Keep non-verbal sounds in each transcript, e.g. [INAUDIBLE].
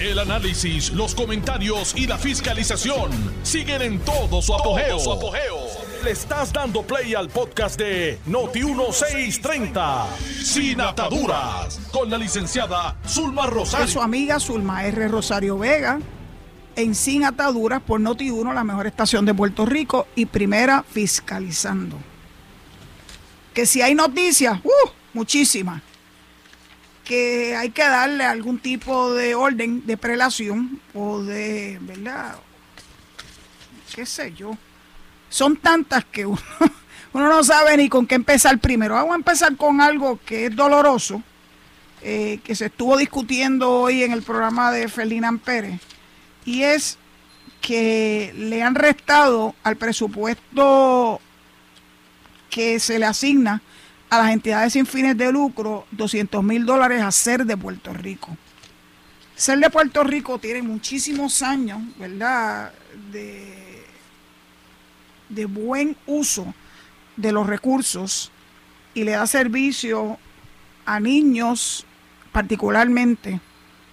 El análisis, los comentarios y la fiscalización siguen en todo su apogeo. Le estás dando play al podcast de Noti1630, Sin Ataduras, con la licenciada Zulma Rosario. Es su amiga Zulma R. Rosario Vega, en Sin Ataduras por Noti1, la mejor estación de Puerto Rico y primera fiscalizando. Que si hay noticias, ¡uh! muchísimas que hay que darle algún tipo de orden de prelación o de, ¿verdad? ¿Qué sé yo? Son tantas que [LAUGHS] uno, no sabe ni con qué empezar primero. Vamos a empezar con algo que es doloroso, eh, que se estuvo discutiendo hoy en el programa de Ferdinand Pérez, y es que le han restado al presupuesto que se le asigna a las entidades sin fines de lucro 200 mil dólares a ser de Puerto Rico. Ser de Puerto Rico tiene muchísimos años, ¿verdad?, de, de buen uso de los recursos y le da servicio a niños, particularmente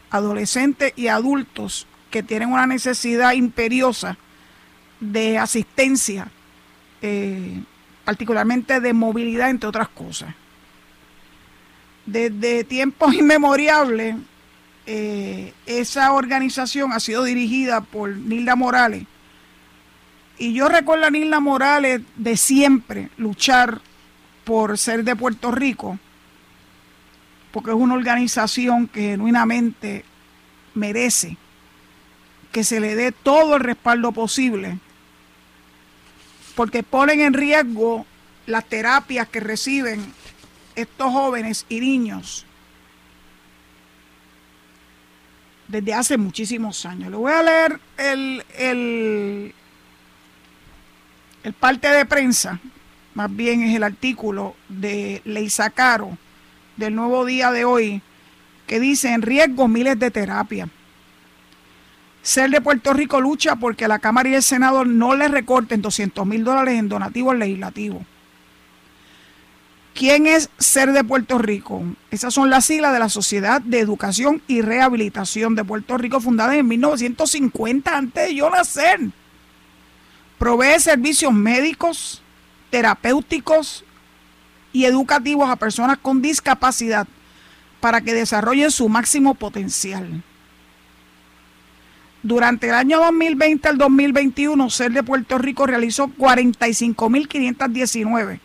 adolescentes y adultos que tienen una necesidad imperiosa de asistencia eh, particularmente de movilidad, entre otras cosas. Desde tiempos [LAUGHS] inmemoriales, eh, esa organización ha sido dirigida por Nilda Morales. Y yo recuerdo a Nilda Morales de siempre luchar por ser de Puerto Rico, porque es una organización que genuinamente merece que se le dé todo el respaldo posible porque ponen en riesgo las terapias que reciben estos jóvenes y niños desde hace muchísimos años. Le voy a leer el, el, el parte de prensa, más bien es el artículo de Leisa Caro del nuevo día de hoy, que dice en riesgo miles de terapias. Ser de Puerto Rico lucha porque la Cámara y el Senado no le recorten 200 mil dólares en donativos legislativos. ¿Quién es Ser de Puerto Rico? Esas son las siglas de la Sociedad de Educación y Rehabilitación de Puerto Rico, fundada en 1950, antes de yo nacer. Provee servicios médicos, terapéuticos y educativos a personas con discapacidad para que desarrollen su máximo potencial. Durante el año 2020 al 2021, SER de Puerto Rico realizó 45.519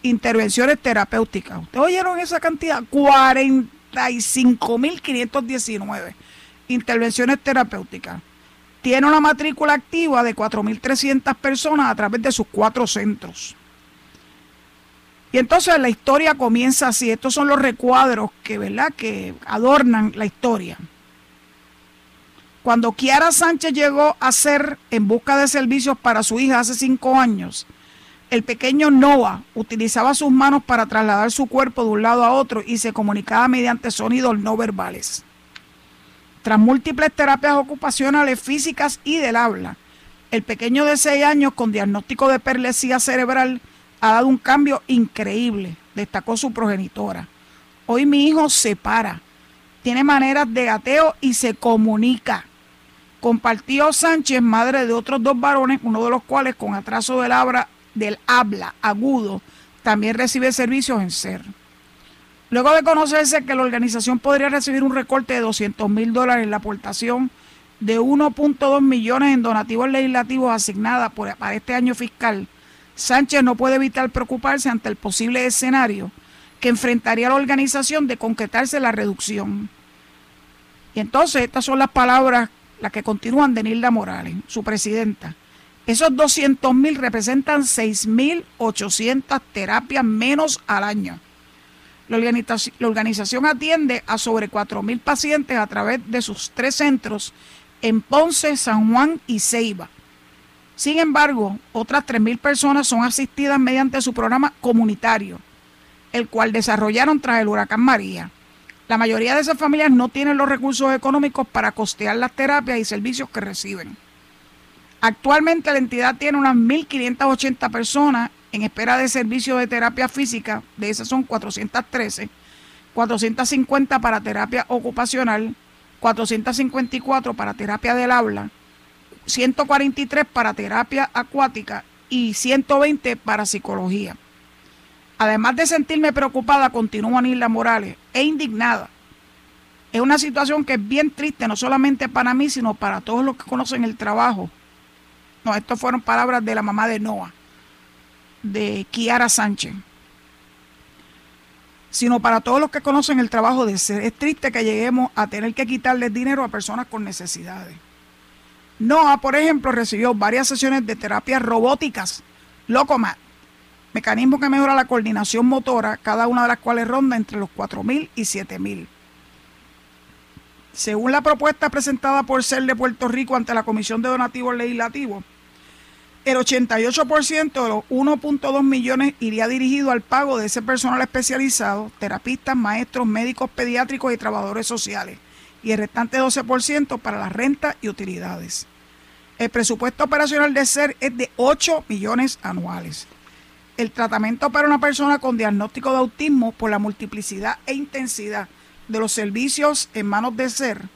intervenciones terapéuticas. ¿Ustedes oyeron esa cantidad? 45.519 intervenciones terapéuticas. Tiene una matrícula activa de 4.300 personas a través de sus cuatro centros. Y entonces la historia comienza así. Estos son los recuadros que, ¿verdad? que adornan la historia. Cuando Kiara Sánchez llegó a ser en busca de servicios para su hija hace cinco años, el pequeño Noah utilizaba sus manos para trasladar su cuerpo de un lado a otro y se comunicaba mediante sonidos no verbales. Tras múltiples terapias ocupacionales físicas y del habla, el pequeño de seis años con diagnóstico de perlesía cerebral ha dado un cambio increíble, destacó su progenitora. Hoy mi hijo se para, tiene maneras de gateo y se comunica. Compartió Sánchez, madre de otros dos varones, uno de los cuales con atraso del habla, agudo, también recibe servicios en SER. Luego de conocerse que la organización podría recibir un recorte de 200 mil dólares en la aportación de 1.2 millones en donativos legislativos asignadas para este año fiscal, Sánchez no puede evitar preocuparse ante el posible escenario que enfrentaría la organización de concretarse la reducción. Y entonces estas son las palabras la que continúan de Nilda Morales, su presidenta. Esos 200 mil representan 6.800 terapias menos al año. La organización, atiende a sobre 4.000 pacientes a través de sus tres centros en Ponce, San Juan y Ceiba. Sin embargo, otras 3.000 personas son asistidas mediante su programa comunitario, el cual desarrollaron tras el huracán María. La mayoría de esas familias no tienen los recursos económicos para costear las terapias y servicios que reciben. Actualmente la entidad tiene unas 1.580 personas en espera de servicios de terapia física, de esas son 413, 450 para terapia ocupacional 454 para terapia del habla, 143 para terapia acuática y 120 para psicología. Además de sentirme preocupada, continúa Anila Morales, e indignada. Es una situación que es bien triste, no solamente para mí, sino para todos los que conocen el trabajo. No, estas fueron palabras de la mamá de Noah, de Kiara Sánchez. Sino para todos los que conocen el trabajo de ser. Es triste que lleguemos a tener que quitarle dinero a personas con necesidades. Noah, por ejemplo, recibió varias sesiones de terapias robóticas, Locomat, mecanismo que mejora la coordinación motora, cada una de las cuales ronda entre los 4.000 y 7.000. Según la propuesta presentada por CER de Puerto Rico ante la Comisión de Donativos Legislativos, el 88% de los 1.2 millones iría dirigido al pago de ese personal especializado, terapistas, maestros, médicos pediátricos y trabajadores sociales, y el restante 12% para las rentas y utilidades. El presupuesto operacional de SER es de 8 millones anuales el tratamiento para una persona con diagnóstico de autismo por la multiplicidad e intensidad de los servicios en manos de ser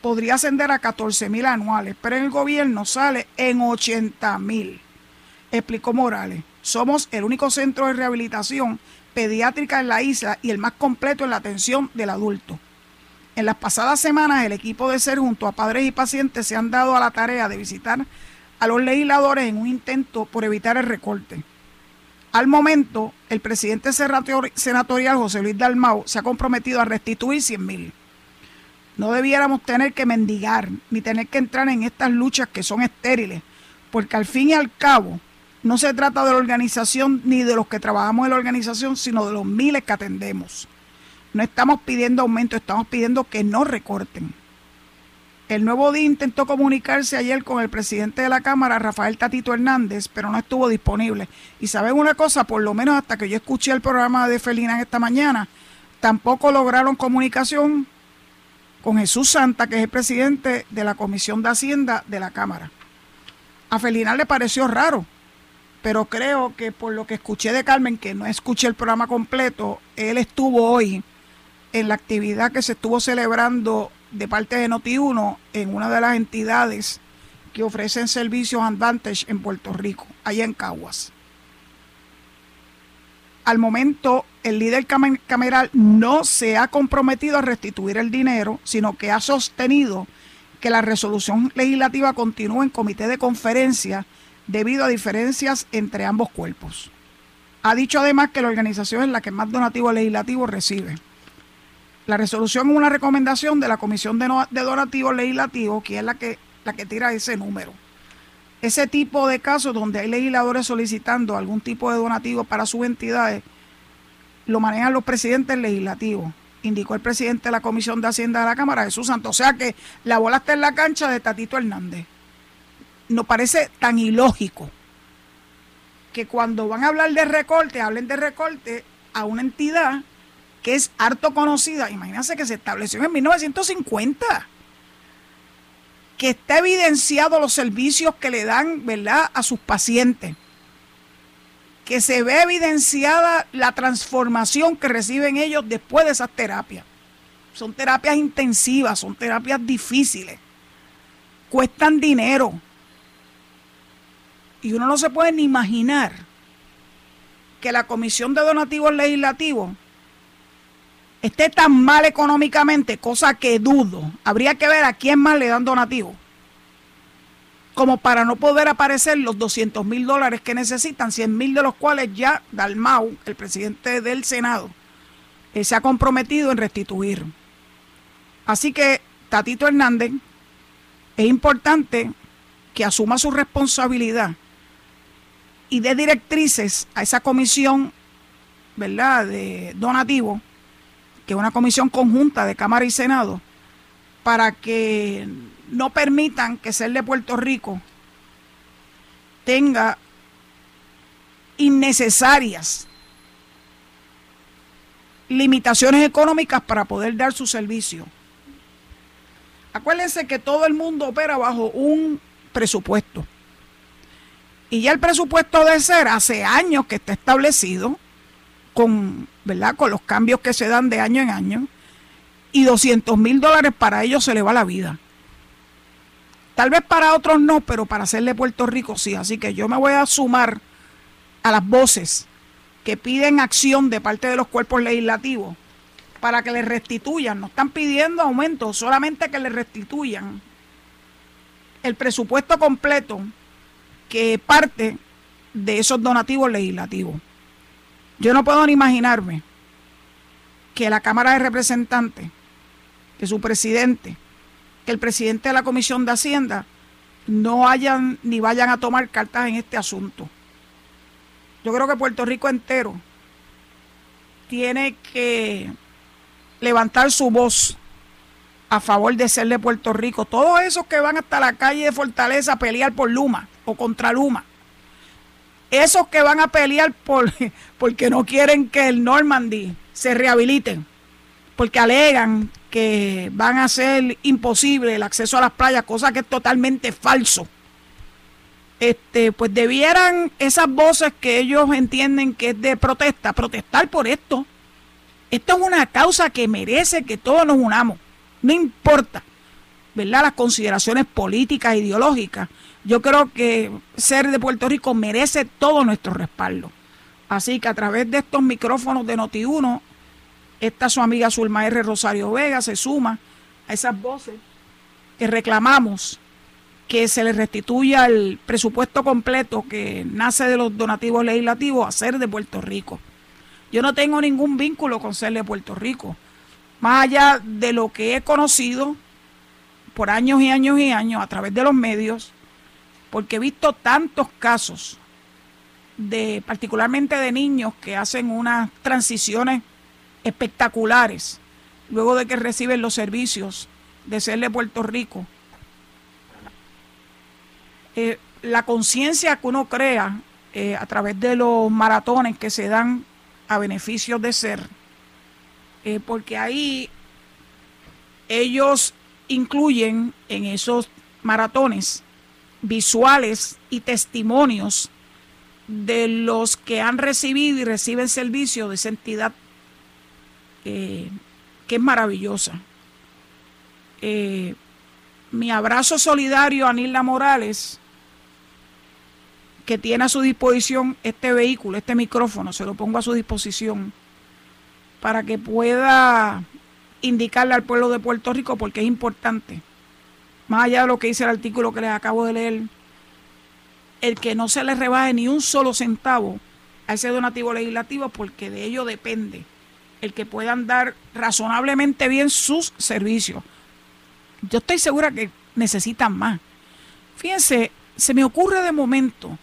podría ascender a 14 mil anuales, pero en el gobierno sale en 80 mil, explicó Morales. Somos el único centro de rehabilitación pediátrica en la isla y el más completo en la atención del adulto. En las pasadas semanas el equipo de SER junto a padres y pacientes se han dado a la tarea de visitar a los legisladores en un intento por evitar el recorte. Al momento, el presidente senatorial José Luis Dalmau se ha comprometido a restituir 100 mil. No debiéramos tener que mendigar ni tener que entrar en estas luchas que son estériles, porque al fin y al cabo no se trata de la organización ni de los que trabajamos en la organización, sino de los miles que atendemos. No estamos pidiendo aumento, estamos pidiendo que no recorten. El nuevo día intentó comunicarse ayer con el presidente de la Cámara, Rafael Tatito Hernández, pero no estuvo disponible. Y saben una cosa, por lo menos hasta que yo escuché el programa de Felina esta mañana, tampoco lograron comunicación con Jesús Santa, que es el presidente de la Comisión de Hacienda de la Cámara. A Felina le pareció raro, pero creo que por lo que escuché de Carmen, que no escuché el programa completo, él estuvo hoy en la actividad que se estuvo celebrando de parte de Noti1 en una de las entidades que ofrecen servicios Advantage en Puerto Rico, allá en Caguas. Al momento, el líder cameral no se ha comprometido a restituir el dinero, sino que ha sostenido que la resolución legislativa continúe en comité de conferencia debido a diferencias entre ambos cuerpos. Ha dicho además que la organización es la que más donativos legislativos recibe. La resolución es una recomendación de la Comisión de, Donativos Legislativos, que es la que, la que tira ese número. Ese tipo de casos donde hay legisladores solicitando algún tipo de donativo para sus entidades, lo manejan los presidentes legislativos, indicó el presidente de la Comisión de Hacienda de la Cámara, Jesús Santos. O sea que la bola está en la cancha de Tatito Hernández. Nos parece tan ilógico que cuando van a hablar de recorte, hablen de recorte a una entidad que es harto conocida, imagínense que se estableció en 1950, que está evidenciado los servicios que le dan, ¿verdad?, a sus pacientes, que se ve evidenciada la transformación que reciben ellos después de esas terapias. Son terapias intensivas, son terapias difíciles, cuestan dinero. Y uno no se puede ni imaginar que la Comisión de Donativos Legislativos esté tan mal económicamente, cosa que dudo, habría que ver a quién más le dan donativo. Como para no poder aparecer los 200 mil dólares que necesitan, 100 mil de los cuales ya Dalmau, el presidente del Senado, eh, se ha comprometido en restituir. Así que Tatito Hernández es importante que asuma su responsabilidad y dé directrices a esa comisión, ¿verdad?, de donativo que una comisión conjunta de Cámara y Senado, para que no permitan que ser de Puerto Rico tenga innecesarias limitaciones económicas para poder dar su servicio. Acuérdense que todo el mundo opera bajo un presupuesto. Y ya el presupuesto de ser hace años que está establecido con, ¿verdad? con los cambios que se dan de año en año. y 200 mil dólares para ellos se le va la vida. Tal vez para otros no, pero para hacerle Puerto Rico sí. Así que yo me voy a sumar a las voces que piden acción de parte de los cuerpos legislativos para que les restituyan. No están pidiendo aumento, solamente que les restituyan el presupuesto completo que parte de esos donativos legislativos. Yo no puedo ni imaginarme que la Cámara de Representantes, que su presidente, que el presidente de la Comisión de Hacienda no hayan ni vayan a tomar cartas en este asunto. Yo creo que Puerto Rico entero tiene que levantar su voz a favor de ser de Puerto Rico. Todos esos que van hasta la calle de Fortaleza a pelear por Luma o contra Luma. Esos que van a pelear por, [LAUGHS] porque no quieren que el Normandy se rehabilite, porque alegan que van a hacer imposible el acceso a las playas, cosa que es totalmente falso. Este, pues debieran esas voces que ellos entienden que es de protesta, protestar por esto. Esto es una causa que merece que todos nos unamos. No importa, ¿verdad? Las consideraciones políticas, ideológicas. Yo creo que ser de Puerto Rico merece todo nuestro respaldo. Así que a través de estos micrófonos de Noti1 esta su amiga Zulma R. Rosario Vega se suma a esas voces que reclamamos que se le restituya el presupuesto completo que nace de los donativos legislativos a ser de Puerto Rico. Yo no tengo ningún vínculo con ser de Puerto Rico, más allá de lo que he conocido por años y años y años a través de los medios, porque he visto tantos casos de particularmente de niños que hacen unas transiciones espectaculares luego de que reciben los servicios de ser de Puerto Rico. Eh, la conciencia que uno crea eh, a través de los maratones que se dan a beneficio de ser, eh, porque ahí ellos incluyen en esos maratones visuales y testimonios de los que han recibido y reciben servicio de esa entidad eh, que es maravillosa. Eh, mi abrazo solidario a Nilda Morales, que tiene a su disposición este vehículo, este micrófono, se lo pongo a su disposición para que pueda indicarle al pueblo de Puerto Rico porque es importante, más allá de lo que dice el artículo que les acabo de leer, el que no se le rebaje ni un solo centavo a ese donativo legislativo porque de ello depende el que puedan dar razonablemente bien sus servicios. Yo estoy segura que necesitan más. Fíjense, se me ocurre de momento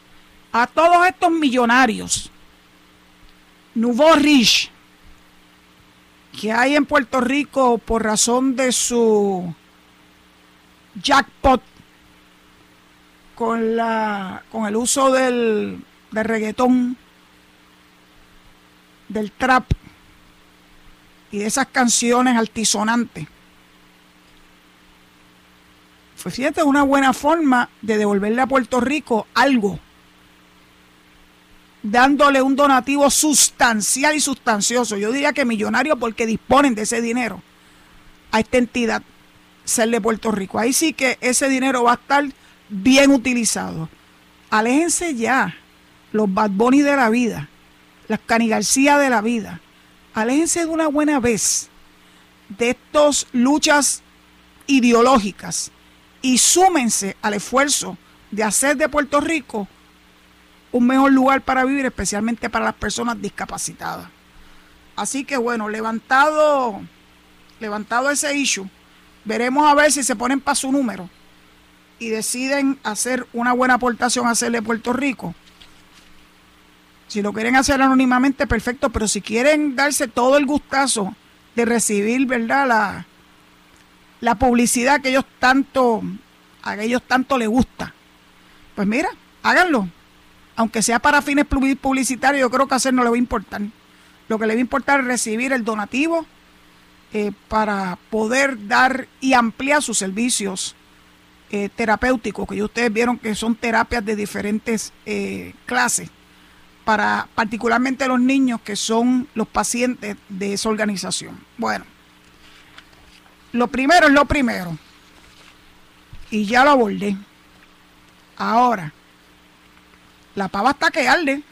a todos estos millonarios, Nouveau Rich, que hay en Puerto Rico por razón de su jackpot con, la, con el uso del, del reggaetón, del trap y de esas canciones altisonantes. Pues fíjate, una buena forma de devolverle a Puerto Rico algo, dándole un donativo sustancial y sustancioso. Yo diría que millonario porque disponen de ese dinero a esta entidad, ser de Puerto Rico. Ahí sí que ese dinero va a estar bien utilizado. Aléjense ya los Bad Bunny de la vida, las Cani García de la vida, aléjense de una buena vez de estas luchas ideológicas y súmense al esfuerzo de hacer de Puerto Rico un mejor lugar para vivir, especialmente para las personas discapacitadas. Así que bueno, levantado, levantado ese issue, veremos a ver si se ponen para su número y deciden hacer una buena aportación a hacerle Puerto Rico si lo quieren hacer anónimamente, perfecto, pero si quieren darse todo el gustazo de recibir, ¿verdad? La, la publicidad que ellos tanto, a ellos tanto les gusta, pues mira, háganlo. Aunque sea para fines publicitarios, yo creo que hacer no le va a importar. Lo que le va a importar es recibir el donativo eh, para poder dar y ampliar sus servicios eh, terapéuticos, que ustedes vieron que son terapias de diferentes eh, clases para particularmente los niños que son los pacientes de esa organización. Bueno, Lo primero es lo primero. Y ya lo abordé. Ahora, la pava está que arde.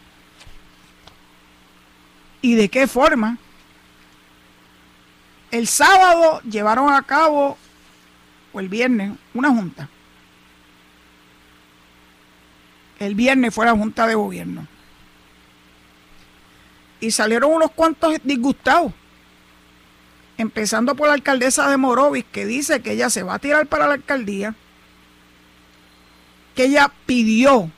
¿Y de qué forma? El sábado llevaron a cabo, o el viernes, una junta. El viernes fue la junta de gobierno. Y salieron unos cuantos disgustados. Empezando por la alcaldesa de Morovis, que dice que ella se va a tirar para la alcaldía. Que ella pidió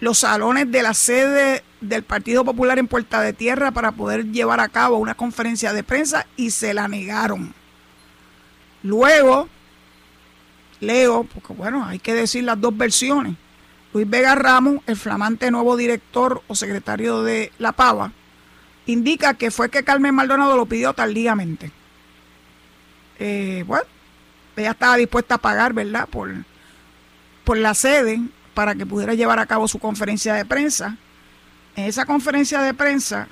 los salones de la sede del Partido Popular en Puerta de Tierra para poder llevar a cabo una conferencia de prensa y se la negaron. Luego, leo, porque bueno, hay que decir las dos versiones. Luis Vega Ramos, el flamante nuevo director o secretario de La Pava, indica que fue que Carmen Maldonado lo pidió tardíamente. Eh, bueno, ella estaba dispuesta a pagar, ¿verdad? Por, por la sede para que pudiera llevar a cabo su conferencia de prensa. En esa conferencia de prensa,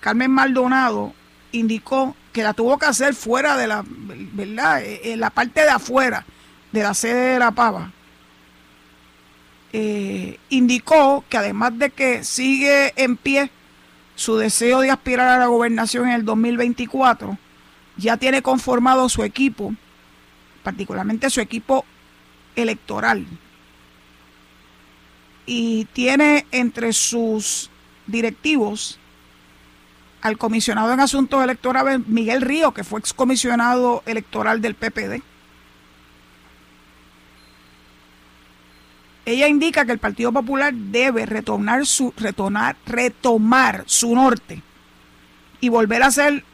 Carmen Maldonado indicó que la tuvo que hacer fuera de la, ¿verdad? En la parte de afuera de la sede de La Pava eh, indicó que además de que sigue en pie su deseo de aspirar a la gobernación en el 2024, ya tiene conformado su equipo, particularmente su equipo electoral. Y tiene entre sus directivos al comisionado en asuntos electorales Miguel Río, que fue excomisionado electoral del PPD Ella indica que el Partido Popular debe retornar su, retornar, retomar su norte y volver a ser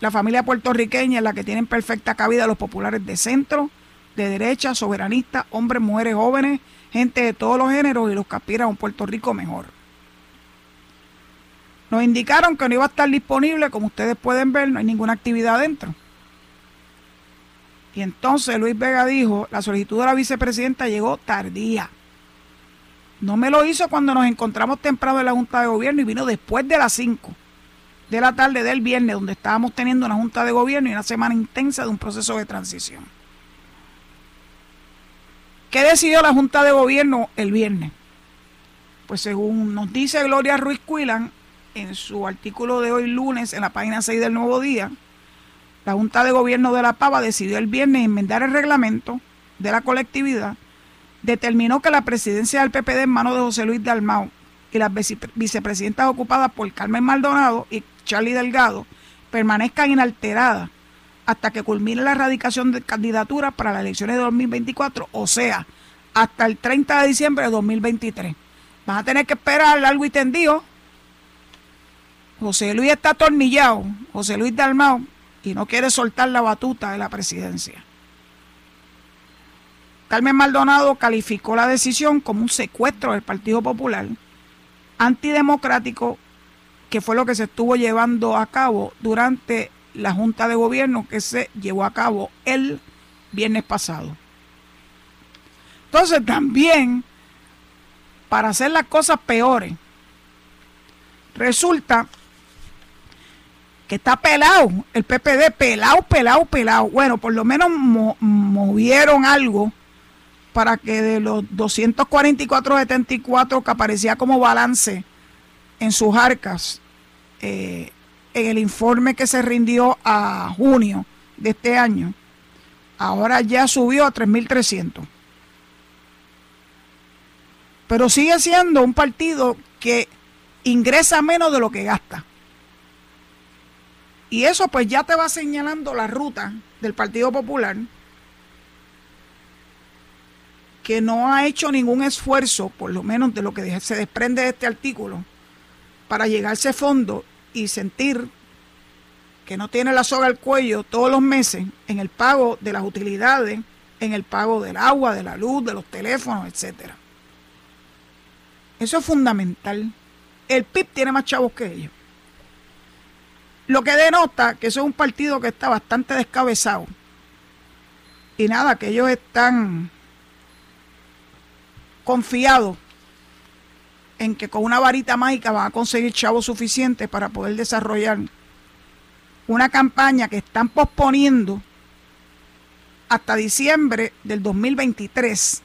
la familia puertorriqueña en la que tienen perfecta cabida los populares de centro, de derecha, soberanistas, hombres, mujeres, jóvenes, gente de todos los géneros y los que a un Puerto Rico mejor. Nos indicaron que no iba a estar disponible, como ustedes pueden ver, no hay ninguna actividad adentro. Y entonces Luis Vega dijo, la solicitud de la vicepresidenta llegó tardía. No me lo hizo cuando nos encontramos temprano en la Junta de Gobierno y vino después de las 5 de la tarde del viernes, donde estábamos teniendo una Junta de Gobierno y una semana intensa de un proceso de transición. ¿Qué decidió la Junta de Gobierno el viernes? Pues según nos dice Gloria Ruiz Cuilan en su artículo de hoy lunes en la página 6 del Nuevo Día, la Junta de Gobierno de La Pava decidió el viernes enmendar el reglamento de la colectividad, determinó que la presidencia del PPD en manos de José Luis Dalmau y las vicepresidentas ocupadas por Carmen Maldonado y Charlie Delgado permanezcan inalteradas hasta que culmine la erradicación de candidaturas para las elecciones de 2024, o sea, hasta el 30 de diciembre de 2023. Van a tener que esperar largo y tendido. José Luis está atornillado, José Luis Dalmau y no quiere soltar la batuta de la presidencia. Carmen Maldonado calificó la decisión como un secuestro del Partido Popular, antidemocrático, que fue lo que se estuvo llevando a cabo durante la Junta de Gobierno que se llevó a cabo el viernes pasado. Entonces también, para hacer las cosas peores, resulta que está pelado, el PPD pelado, pelado, pelado. Bueno, por lo menos movieron algo para que de los 244.74 que aparecía como balance en sus arcas eh, en el informe que se rindió a junio de este año, ahora ya subió a 3.300. Pero sigue siendo un partido que ingresa menos de lo que gasta. Y eso pues ya te va señalando la ruta del Partido Popular, que no ha hecho ningún esfuerzo, por lo menos de lo que se desprende de este artículo, para llegar a ese fondo y sentir que no tiene la soga al cuello todos los meses en el pago de las utilidades, en el pago del agua, de la luz, de los teléfonos, etcétera. Eso es fundamental. El PIB tiene más chavos que ellos. Lo que denota que eso es un partido que está bastante descabezado. Y nada, que ellos están confiados en que con una varita mágica van a conseguir chavos suficientes para poder desarrollar una campaña que están posponiendo hasta diciembre del 2023,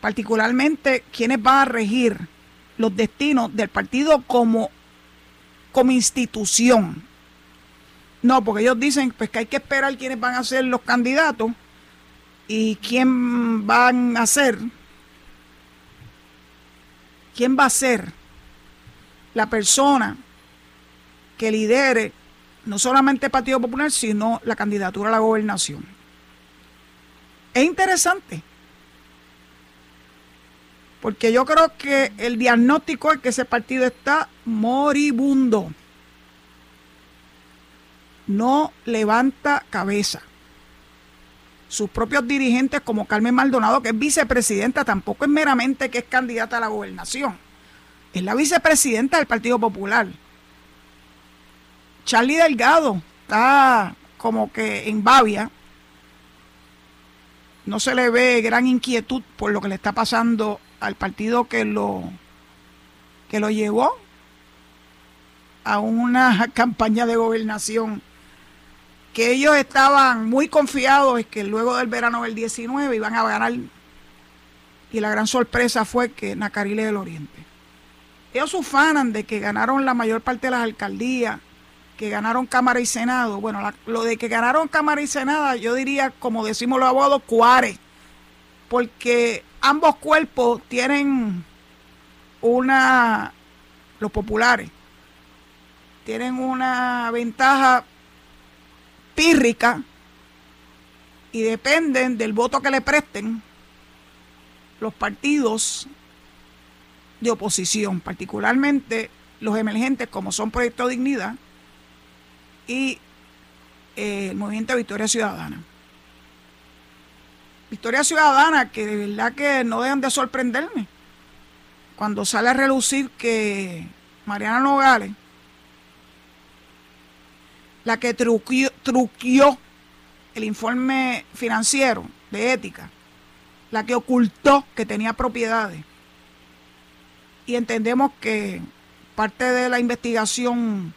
particularmente quienes van a regir los destinos del partido como, como institución. No, porque ellos dicen pues, que hay que esperar quiénes van a ser los candidatos y quién van a ser, quién va a ser la persona que lidere no solamente el Partido Popular, sino la candidatura a la gobernación. Es interesante, porque yo creo que el diagnóstico es que ese partido está moribundo. No levanta cabeza. Sus propios dirigentes, como Carmen Maldonado, que es vicepresidenta, tampoco es meramente que es candidata a la gobernación. Es la vicepresidenta del Partido Popular Charlie Delgado está como que en Bavia. No se le ve gran inquietud por lo que le está pasando al partido que lo, que lo llevó a una [LAUGHS] campaña de gobernación que ellos estaban muy confiados en que luego del verano del 19 iban a ganar y la gran sorpresa fue que Nacarile del Oriente. Ellos ufanan de que ganaron la mayor parte de las alcaldías que ganaron Cámara y Senado. Bueno, lo de que ganaron Cámara y Senado, yo diría, como decimos los abogados, cuares, porque ambos cuerpos tienen una, los populares, tienen una ventaja pírrica y dependen del voto que le presten los partidos de oposición, particularmente los emergentes como son Proyecto Dignidad, y eh, el movimiento Victoria Ciudadana. Victoria Ciudadana, que de verdad que no dejan de sorprenderme. Cuando sale a relucir que Mariana Nogales, la que truquió, el informe financiero de ética, la que ocultó que tenía propiedades. Y entendemos que parte de la investigación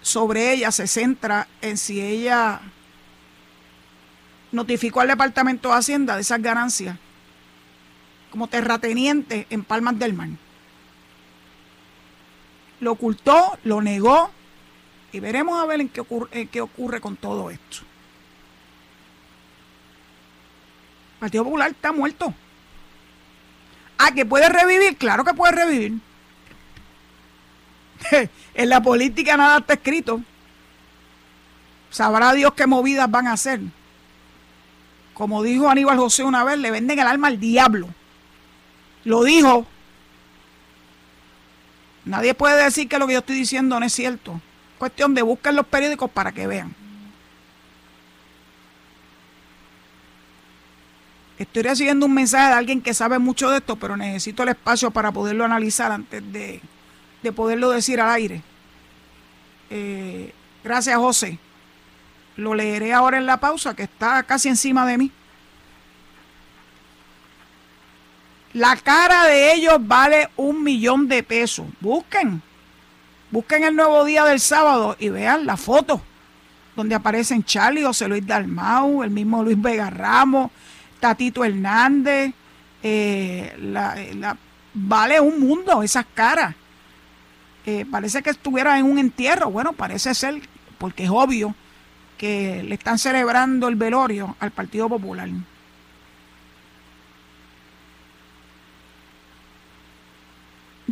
sobre ella se centra en si ella notificó al Departamento de Hacienda de esas ganancias como terrateniente en Palmas del Mar. Lo ocultó, lo negó y veremos a ver en qué ocurre, qué ocurre con todo esto. El Partido Popular está muerto. Ah, que puede revivir, claro que puede revivir. [LAUGHS] en la política nada está escrito. Sabrá Dios qué movidas van a hacer. Como dijo Aníbal José una vez, le venden el alma al diablo. Lo dijo. Nadie puede decir que lo que yo estoy diciendo no es cierto. Cuestión de buscar los periódicos para que vean. Estoy recibiendo un mensaje de alguien que sabe mucho de esto, pero necesito el espacio para poderlo analizar antes de, de poderlo decir al aire. Eh, gracias, José. Lo leeré ahora en la pausa, que está casi encima de mí. La cara de ellos vale un millón de pesos. Busquen. Busquen el nuevo día del sábado y vean la foto donde aparecen Charlie, José Luis Dalmau, el mismo Luis Vega Ramos, Tatito Hernández. Eh, la, vale un mundo esas caras. Eh, parece que estuviera en un entierro. Bueno, parece ser, porque es obvio que le están celebrando el velorio al Partido Popular.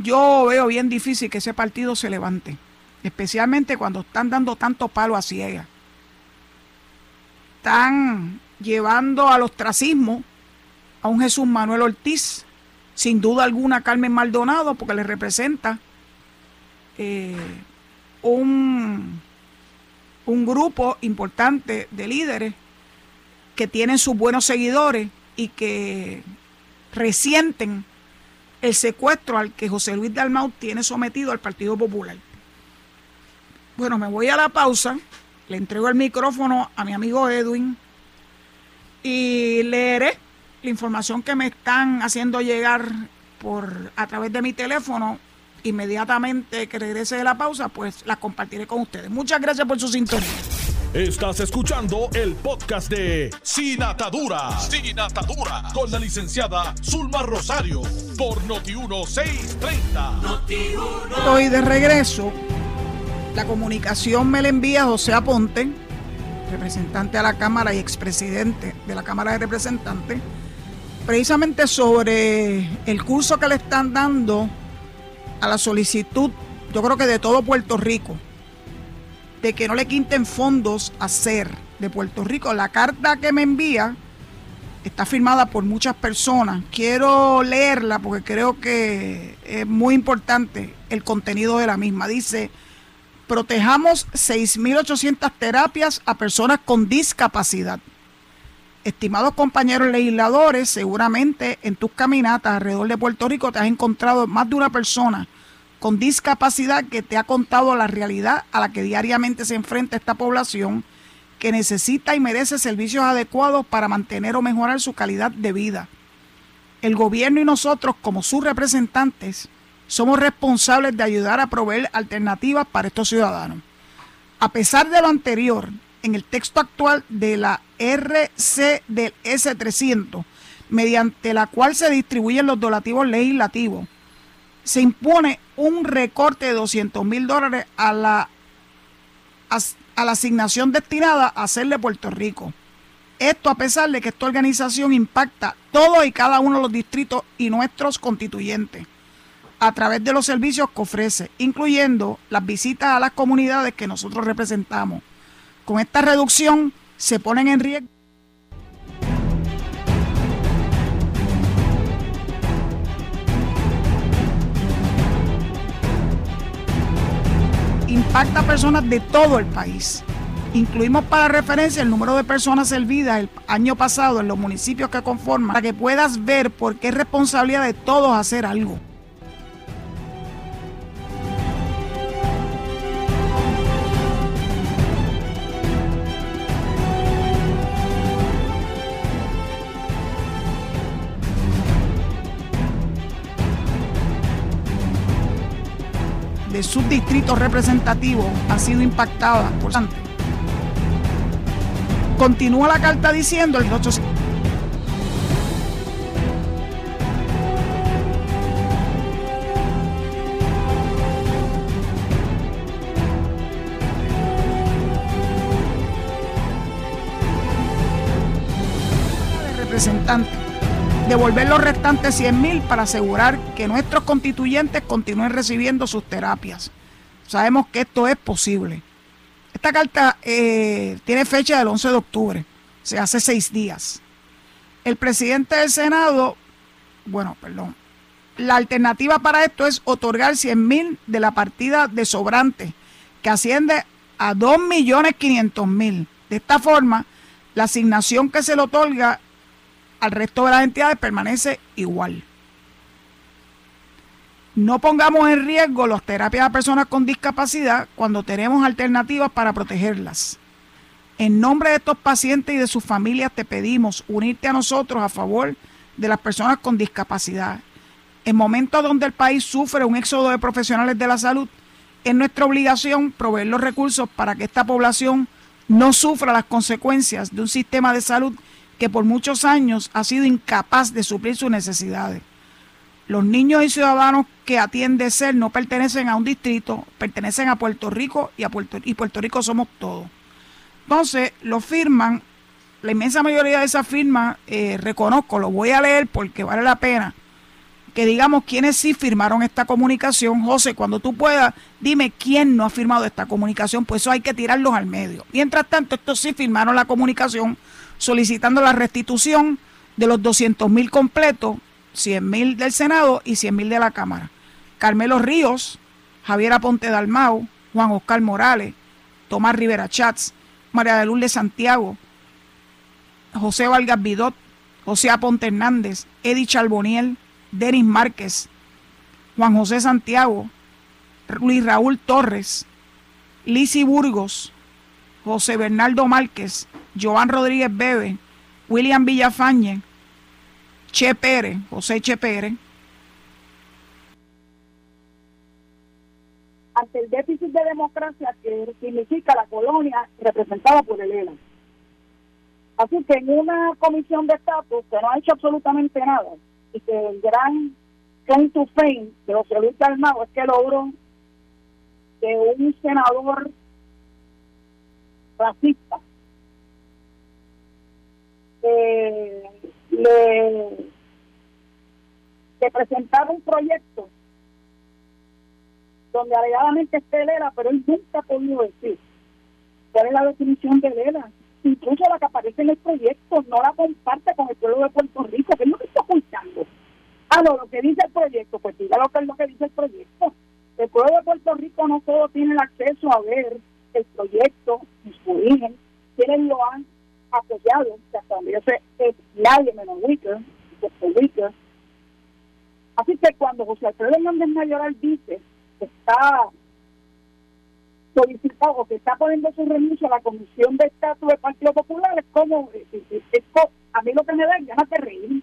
Yo veo bien difícil que ese partido se levante, especialmente cuando están dando tanto palo a ciega. Están llevando al ostracismo a un Jesús Manuel Ortiz, sin duda alguna Carmen Maldonado, porque le representa eh, un, un grupo importante de líderes que tienen sus buenos seguidores y que resienten el secuestro al que José Luis Dalmau tiene sometido al Partido Popular. Bueno, me voy a la pausa, le entrego el micrófono a mi amigo Edwin y leeré la información que me están haciendo llegar por a través de mi teléfono inmediatamente que regrese de la pausa, pues las compartiré con ustedes. Muchas gracias por su sintonía. Estás escuchando el podcast de Sin Atadura. Sin Atadura. Con la licenciada Zulma Rosario. Por Noti1630. Estoy de regreso. La comunicación me la envía José Aponte, representante a la Cámara y expresidente de la Cámara de Representantes, precisamente sobre el curso que le están dando a la solicitud, yo creo que de todo Puerto Rico, de que no le quinten fondos a ser de Puerto Rico. La carta que me envía está firmada por muchas personas. Quiero leerla porque creo que es muy importante el contenido de la misma. Dice, protejamos 6.800 terapias a personas con discapacidad. Estimados compañeros legisladores, seguramente en tus caminatas alrededor de Puerto Rico te has encontrado más de una persona con discapacidad que te ha contado la realidad a la que diariamente se enfrenta esta población que necesita y merece servicios adecuados para mantener o mejorar su calidad de vida. El gobierno y nosotros, como sus representantes, somos responsables de ayudar a proveer alternativas para estos ciudadanos. A pesar de lo anterior, en el texto actual de la RC del S300, mediante la cual se distribuyen los donativos legislativos, se impone un recorte de 200 mil dólares a la, a, la asignación destinada a hacerle Puerto Rico. Esto a pesar de que esta organización impacta todos y cada uno de los distritos y nuestros constituyentes a través de los servicios que ofrece, incluyendo las visitas a las comunidades que nosotros representamos. Con esta reducción se ponen en riesgo impacta a personas de todo el país. Incluimos para referencia el número de personas servidas el año pasado en los municipios que conforman para que puedas ver por qué es responsabilidad de todos hacer algo. De subdistritos representativos ha sido impactada. Por Continúa la carta diciendo el 8 representantes devolver los restantes 100 mil para asegurar que nuestros constituyentes continúen recibiendo sus terapias. Sabemos que esto es posible. Esta carta eh, tiene fecha del 11 de octubre, se hace seis días. El presidente del Senado, bueno, perdón, la alternativa para esto es otorgar 100 mil de la partida de sobrante, que asciende a 2.500.000. De esta forma, la asignación que se le otorga al resto de las entidades permanece igual. No pongamos en riesgo las terapias a personas con discapacidad cuando tenemos alternativas para protegerlas. En nombre de estos pacientes y de sus familias te pedimos unirte a nosotros a favor de las personas con discapacidad. En momentos donde el país sufre un éxodo de profesionales de la salud, es nuestra obligación proveer los recursos para que esta población no sufra las consecuencias de un sistema de salud que por muchos años ha sido incapaz de suplir sus necesidades. Los niños y ciudadanos que atiende ser no pertenecen a un distrito, pertenecen a Puerto Rico y, a Puerto, y Puerto Rico somos todos. Entonces, lo firman, la inmensa mayoría de esas firmas, eh, reconozco, lo voy a leer porque vale la pena que digamos quiénes sí firmaron esta comunicación. José, cuando tú puedas, dime quién no ha firmado esta comunicación, pues eso hay que tirarlos al medio. Mientras tanto, estos sí firmaron la comunicación solicitando la restitución de los 200 mil completos, 100 mil del Senado y 100 mil de la Cámara. Carmelo Ríos, Javier Aponte Dalmau, Juan Oscar Morales, Tomás Rivera Chats, María de Santiago, José Vargas Vidot, José Aponte Hernández, Eddie Charboniel, Denis Márquez, Juan José Santiago, Luis Raúl Torres, Lisi Burgos, José Bernardo Márquez, Joan Rodríguez Bebe, William Villafañe, Che Pérez, José Che Pérez, ante el déficit de democracia que significa la colonia representada por el ELA. Así que en una comisión de estatus que no ha hecho absolutamente nada y que el gran claim to fame de los servicios armados es que logró que un senador racista eh, le, le presentaba un proyecto donde alegadamente esté Lela, pero él nunca ha podido decir cuál es la definición de Lela. Incluso la que aparece en el proyecto no la comparte con el pueblo de Puerto Rico, que es lo que está ocultando. Ah, no, lo que dice el proyecto, pues diga lo que es lo que dice el proyecto. El pueblo de Puerto Rico no solo tiene el acceso a ver el proyecto en su origen, quienes lo han apoyado, hasta donde yo sé, es nadie menos Wicker, Wicker. Así que cuando José Alfredo Hernández Mayoral dice está solicitado que está poniendo su renuncia a la Comisión de Estatus del Partido Popular, es como, a mí lo que me da es ganas de reír.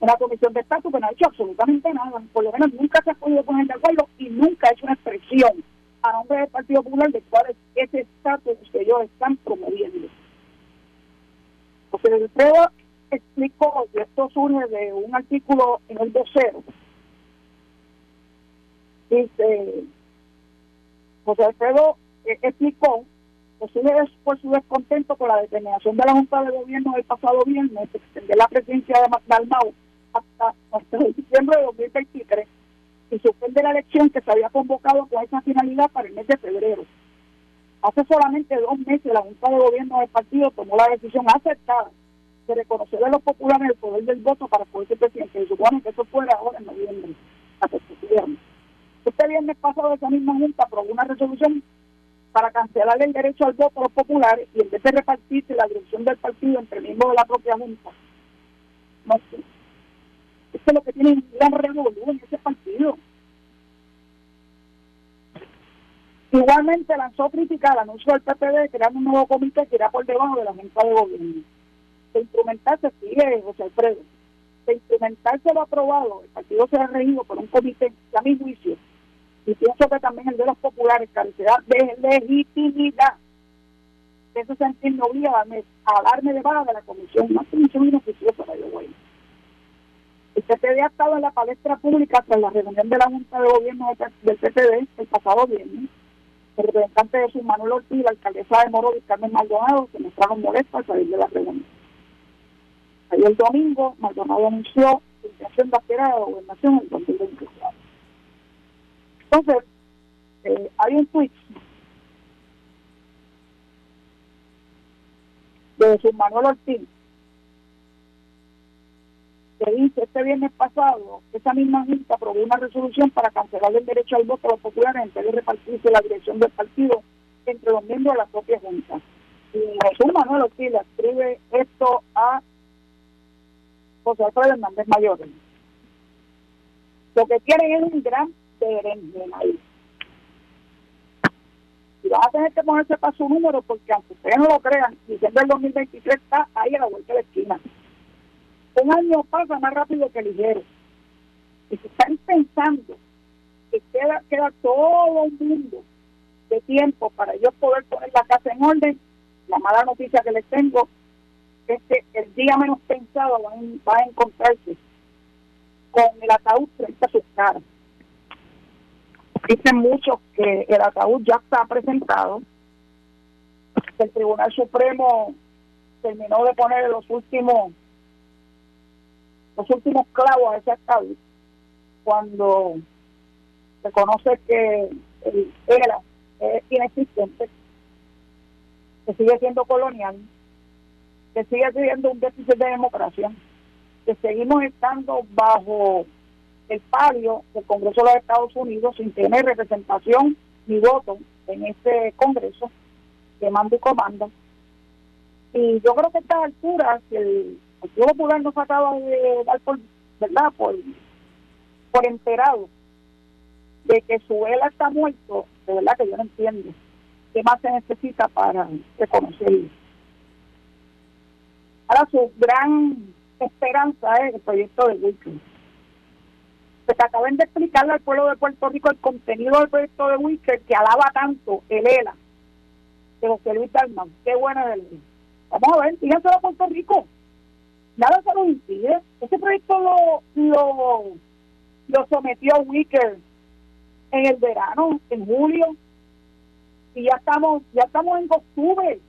En la Comisión de Estatus que no ha hecho absolutamente nada, por lo menos nunca se ha podido poner de acuerdo y nunca ha hecho una expresión a nombre del Partido Popular de cuál es ese estatus que ellos están promoviendo. José Alfredo explicó, y esto surge de un artículo en el vocero, dice José Alfredo eh, explicó posible por su descontento con la determinación de la Junta de Gobierno del pasado viernes de extender la presidencia de Dalmau hasta, hasta diciembre de 2023 y suspende la elección que se había convocado con esa finalidad para el mes de febrero. Hace solamente dos meses la Junta de Gobierno del partido tomó la decisión aceptada de reconocer a los populares el poder del voto para poder ser presidente. Se supone que eso fuera ahora en noviembre, hasta el este viernes pasado esa misma Junta aprobó una resolución para cancelar el derecho al voto a los populares y en vez de repartirse la dirección del partido entre miembros de la propia Junta. No. Esto es lo que tiene un gran revolución en ese partido. Igualmente lanzó crítica al anuncio del PPD de crear un nuevo comité que irá por debajo de la Junta de Gobierno. De instrumentarse, sigue José Alfredo, de instrumentarse lo aprobado, el partido se ha regido por un comité, a mi juicio, y pienso que también el de los populares carecerá de legitimidad. Eso sentir no obliga a darme de baja de la comisión, una comisión inoficiosa para yo voy. El PPD ha estado en la palestra pública tras la reunión de la Junta de Gobierno del PPD el pasado viernes. El representante de su Manuel Ortiz, la alcaldesa de Moro y Carmen Maldonado se mostraron molestos al salir de la reunión. Ayer el domingo, Maldonado anunció su intención de aspirar a la gobernación en 2024. Entonces, eh, hay un tweet de su Manuel Ortiz este viernes pasado esa misma junta aprobó una resolución para cancelar el derecho al voto a los populares en vez de repartirse la dirección del partido entre los miembros de la propia junta. Y Jesús Manuel Ortiz escribe esto a José Alfredo Hernández Mayores. Lo que quieren es un gran y vas a tener que ponerse para su número porque aunque ustedes no lo crean, diciembre del 2023 está ahí a la vuelta de la esquina. Un año pasa más rápido que ligero. Y si están pensando que queda, queda todo un mundo de tiempo para ellos poder poner la casa en orden, la mala noticia que les tengo es que el día menos pensado va a encontrarse con el ataúd frente a sus caras. Dicen muchos que el ataúd ya está presentado. El Tribunal Supremo terminó de poner los últimos los últimos clavos a ese ataúd cuando se conoce que el ERA es inexistente, que sigue siendo colonial, que sigue siendo un déficit de democracia, que seguimos estando bajo el palio del Congreso de los Estados Unidos sin tener representación ni voto en este Congreso que manda y comanda. Y yo creo que a estas alturas, el Partido Popular nos acaba de dar por, ¿verdad? Por, por enterado de que su vela está muerto, de verdad que yo no entiendo qué más se necesita para reconocerlo. Ahora su gran esperanza es el proyecto de Wilkins que acaben de explicarle al pueblo de Puerto Rico el contenido del proyecto de Wicker que alaba tanto el ELA de José Luis Dalman. Qué bueno es el Vamos a ver, díganselo a Puerto Rico. Nada se lo impide. Ese proyecto lo, lo, lo sometió Wicker en el verano, en julio, y ya estamos, ya estamos en octubre.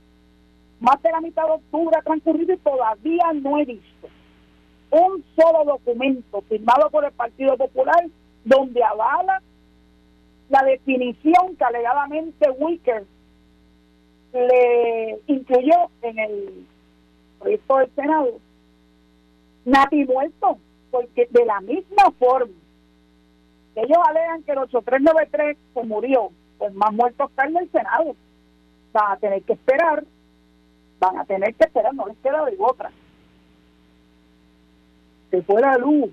Más de la mitad de octubre ha transcurrido y todavía no he visto un solo documento firmado por el Partido Popular donde avala la definición que alegadamente Wicker le incluyó en el proyecto del Senado. Nati muerto, porque de la misma forma que ellos alegan que el 8393 se murió, pues más muertos está en el Senado. Van a tener que esperar, van a tener que esperar, no les queda de otra se fue la luz,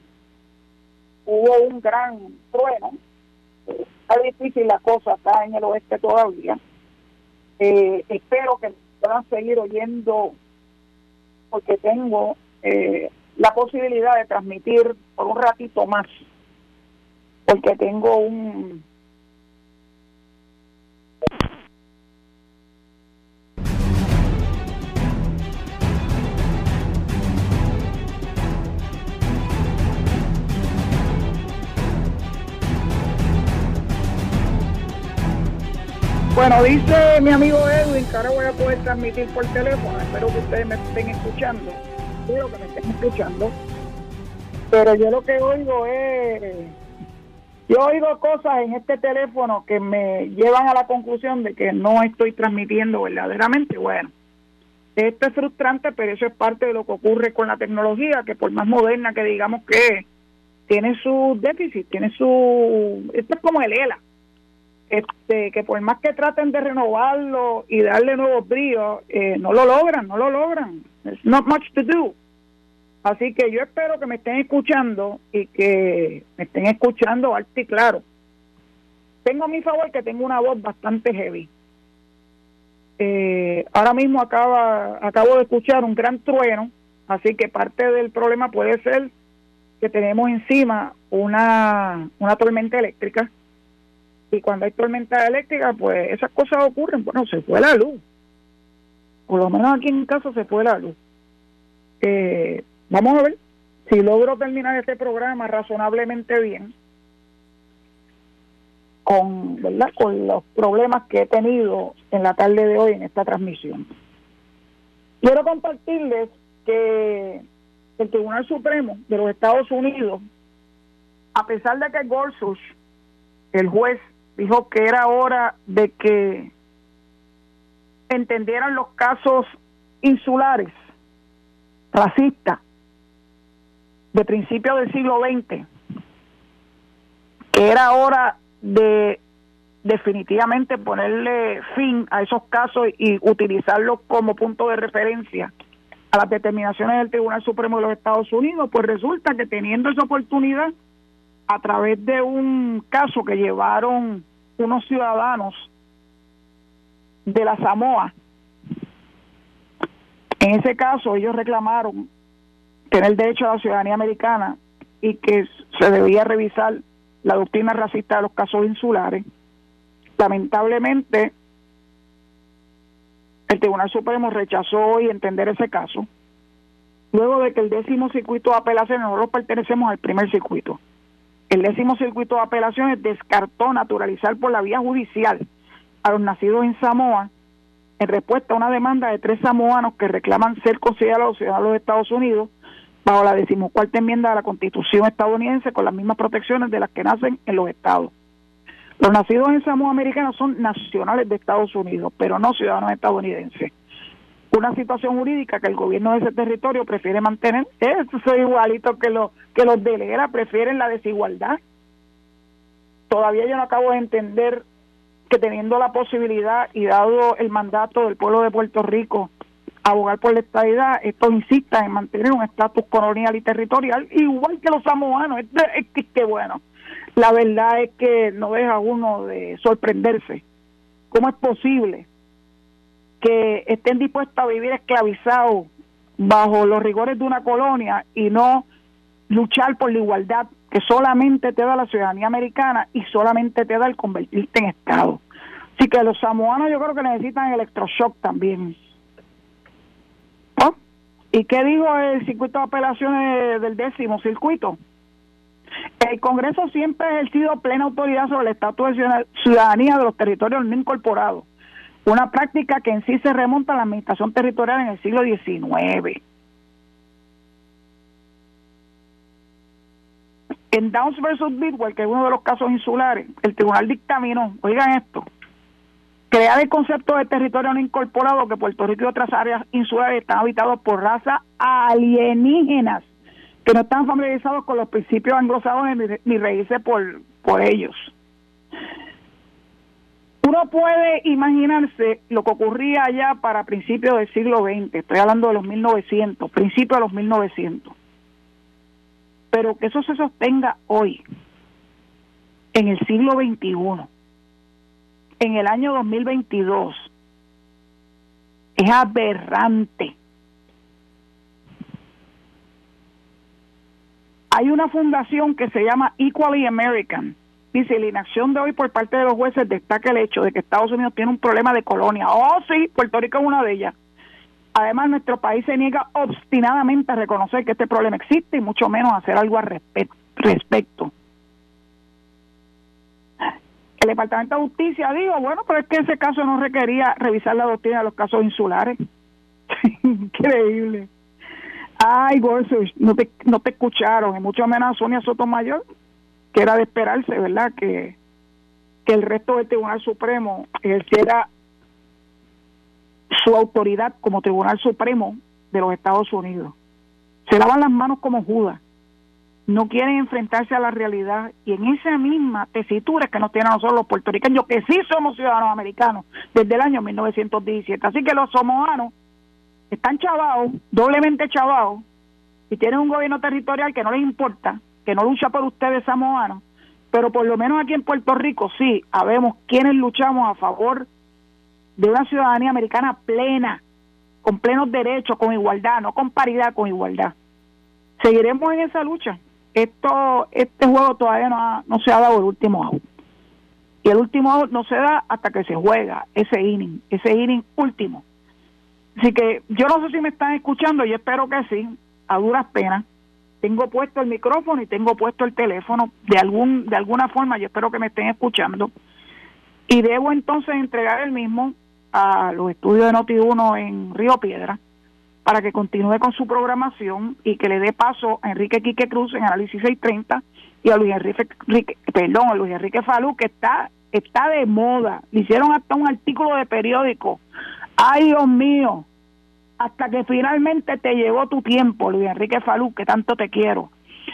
hubo un gran trueno, está difícil la cosa acá en el oeste todavía. Eh, espero que puedan seguir oyendo porque tengo eh, la posibilidad de transmitir por un ratito más, porque tengo un Bueno, dice mi amigo Edwin que ahora voy a poder transmitir por teléfono. Espero que ustedes me estén escuchando. Que me estén escuchando. Pero yo lo que oigo es. Yo oigo cosas en este teléfono que me llevan a la conclusión de que no estoy transmitiendo verdaderamente. Bueno, esto es frustrante, pero eso es parte de lo que ocurre con la tecnología, que por más moderna que digamos que tiene su déficit, tiene su. Esto es como el ELA este, que por más que traten de renovarlo y darle nuevos bríos, eh, no lo logran, no lo logran. There's not much to do. Así que yo espero que me estén escuchando y que me estén escuchando alto y claro. Tengo a mi favor que tengo una voz bastante heavy. Eh, ahora mismo acaba, acabo de escuchar un gran trueno, así que parte del problema puede ser que tenemos encima una, una tormenta eléctrica y cuando hay tormenta eléctrica, pues esas cosas ocurren. Bueno, se fue la luz. Por lo menos aquí en casa se fue la luz. Eh, vamos a ver si logro terminar este programa razonablemente bien con, ¿verdad? con los problemas que he tenido en la tarde de hoy en esta transmisión. Quiero compartirles que el Tribunal Supremo de los Estados Unidos, a pesar de que Gorsuch, el juez dijo que era hora de que entendieran los casos insulares, racistas, de principios del siglo XX, que era hora de definitivamente ponerle fin a esos casos y utilizarlos como punto de referencia a las determinaciones del Tribunal Supremo de los Estados Unidos, pues resulta que teniendo esa oportunidad, a través de un caso que llevaron unos ciudadanos de la Samoa. En ese caso ellos reclamaron tener derecho a la ciudadanía americana y que se debía revisar la doctrina racista de los casos insulares. Lamentablemente, el Tribunal Supremo rechazó hoy entender ese caso, luego de que el décimo circuito de apelaciones, nosotros pertenecemos al primer circuito, el décimo circuito de apelaciones descartó naturalizar por la vía judicial a los nacidos en Samoa en respuesta a una demanda de tres samoanos que reclaman ser considerados ciudadanos de Estados Unidos bajo la decimocuarta enmienda de la Constitución estadounidense con las mismas protecciones de las que nacen en los estados. Los nacidos en Samoa americanos son nacionales de Estados Unidos, pero no ciudadanos estadounidenses una situación jurídica que el gobierno de ese territorio prefiere mantener. Eso es igualito que, lo, que los de prefieren la desigualdad. Todavía yo no acabo de entender que teniendo la posibilidad y dado el mandato del pueblo de Puerto Rico abogar por la estabilidad, estos insistan en mantener un estatus colonial y territorial, igual que los samoanos. Es, es que bueno, la verdad es que no deja uno de sorprenderse. ¿Cómo es posible que estén dispuestos a vivir esclavizados bajo los rigores de una colonia y no luchar por la igualdad que solamente te da la ciudadanía americana y solamente te da el convertirte en Estado. Así que los samoanos yo creo que necesitan electroshock también. ¿Y qué dijo el circuito de apelaciones del décimo circuito? El Congreso siempre ha ejercido plena autoridad sobre el estatus de ciudadanía de los territorios no incorporados, una práctica que en sí se remonta a la administración territorial en el siglo XIX. En Downs versus Bidwell, que es uno de los casos insulares, el tribunal dictaminó, oigan esto, crear el concepto de territorio no incorporado que Puerto Rico y otras áreas insulares están habitados por razas alienígenas que no están familiarizados con los principios anglosajones ni, reírse por, por ellos. Uno puede imaginarse lo que ocurría allá para principios del siglo XX, estoy hablando de los 1900, principios de los 1900, pero que eso se sostenga hoy, en el siglo XXI en el año 2022 es aberrante. Hay una fundación que se llama Equally American. Dice, la inacción de hoy por parte de los jueces destaca el hecho de que Estados Unidos tiene un problema de colonia. Oh, sí, Puerto Rico es una de ellas. Además, nuestro país se niega obstinadamente a reconocer que este problema existe y mucho menos a hacer algo al respecto el Departamento de Justicia dijo, bueno, pero es que ese caso no requería revisar la doctrina de los casos insulares. [LAUGHS] Increíble. Ay, Gorsuch, no te, no te escucharon, y mucho menos Sonia Sotomayor, que era de esperarse, ¿verdad? Que, que el resto del Tribunal Supremo ejerciera su autoridad como Tribunal Supremo de los Estados Unidos. Se lavan las manos como Judas no quieren enfrentarse a la realidad y en esa misma tesitura que nos tienen nosotros los puertorriqueños, que sí somos ciudadanos americanos desde el año 1917. Así que los somoanos están chavados, doblemente chavados, y tienen un gobierno territorial que no les importa, que no lucha por ustedes samoanos, pero por lo menos aquí en Puerto Rico sí, sabemos quienes luchamos a favor de una ciudadanía americana plena, con plenos derechos, con igualdad, no con paridad, con igualdad. Seguiremos en esa lucha esto este juego todavía no, no se ha dado el último out. Y el último out no se da hasta que se juega ese inning, ese inning último. Así que yo no sé si me están escuchando, yo espero que sí, a duras penas. Tengo puesto el micrófono y tengo puesto el teléfono de algún de alguna forma, yo espero que me estén escuchando. Y debo entonces entregar el mismo a los estudios de Noti1 en Río Piedra para que continúe con su programación y que le dé paso a Enrique Quique Cruz en Análisis 630 y a Luis Enrique, perdón, a Luis Enrique Falú, que está, está de moda. Le hicieron hasta un artículo de periódico. Ay, Dios mío, hasta que finalmente te llegó tu tiempo, Luis Enrique Falú, que tanto te quiero.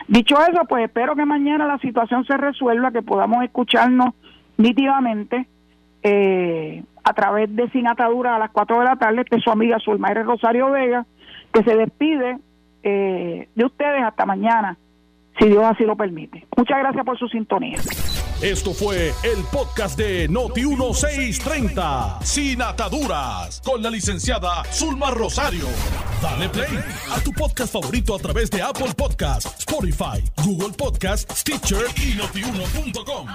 Dicho eso, pues espero que mañana la situación se resuelva, que podamos escucharnos nítidamente eh, a través de Sin Atadura a las 4 de la tarde, que es su amiga Zulmaire Rosario Vega, que se despide eh, de ustedes hasta mañana, si Dios así lo permite. Muchas gracias por su sintonía. Esto fue el podcast de Noti1630, Sin Ataduras, con la licenciada Zulma Rosario. Dale play a tu podcast favorito a través de Apple Podcasts, Spotify, Google Podcasts, Stitcher y notiuno.com.